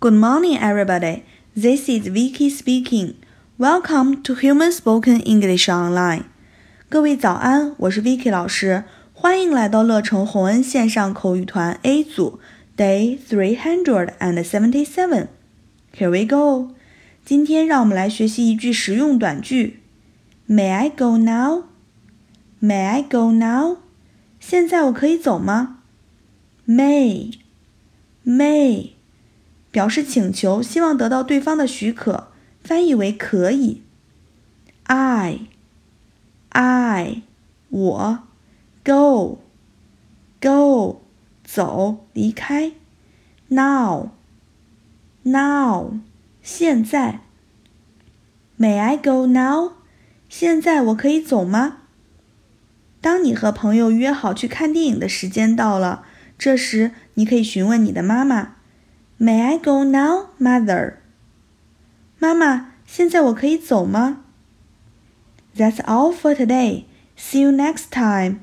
Good morning, everybody. This is Vicky speaking. Welcome to Human Spoken English Online. 各位早安，我是 Vicky 老师，欢迎来到乐成洪恩线上口语团 A 组 Day three hundred and seventy-seven. Here we go. 今天让我们来学习一句实用短句。May I go now? May I go now? 现在我可以走吗？May, may 表示请求，希望得到对方的许可，翻译为可以。I, I 我 go, go 走离开。Now, now 现在。May I go now? 现在我可以走吗？当你和朋友约好去看电影的时间到了，这时你可以询问你的妈妈 ：“May I go now, mother？” 妈妈，现在我可以走吗？That's all for today. See you next time.